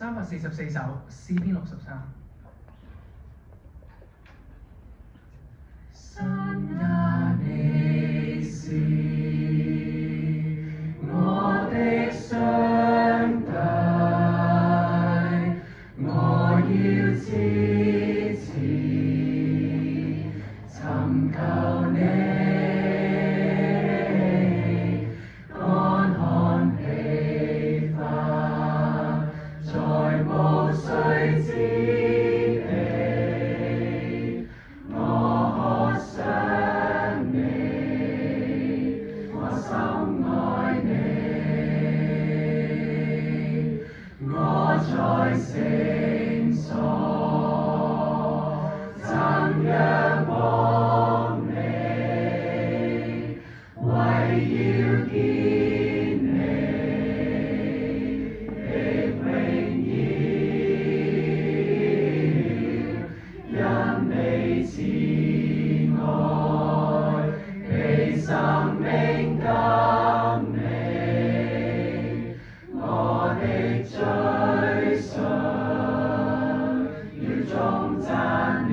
三百四十四首诗篇六十三。山下你是我的双眼我要支持在承受，怎若望你，为要见你，你永耀，因你慈爱，颂赞。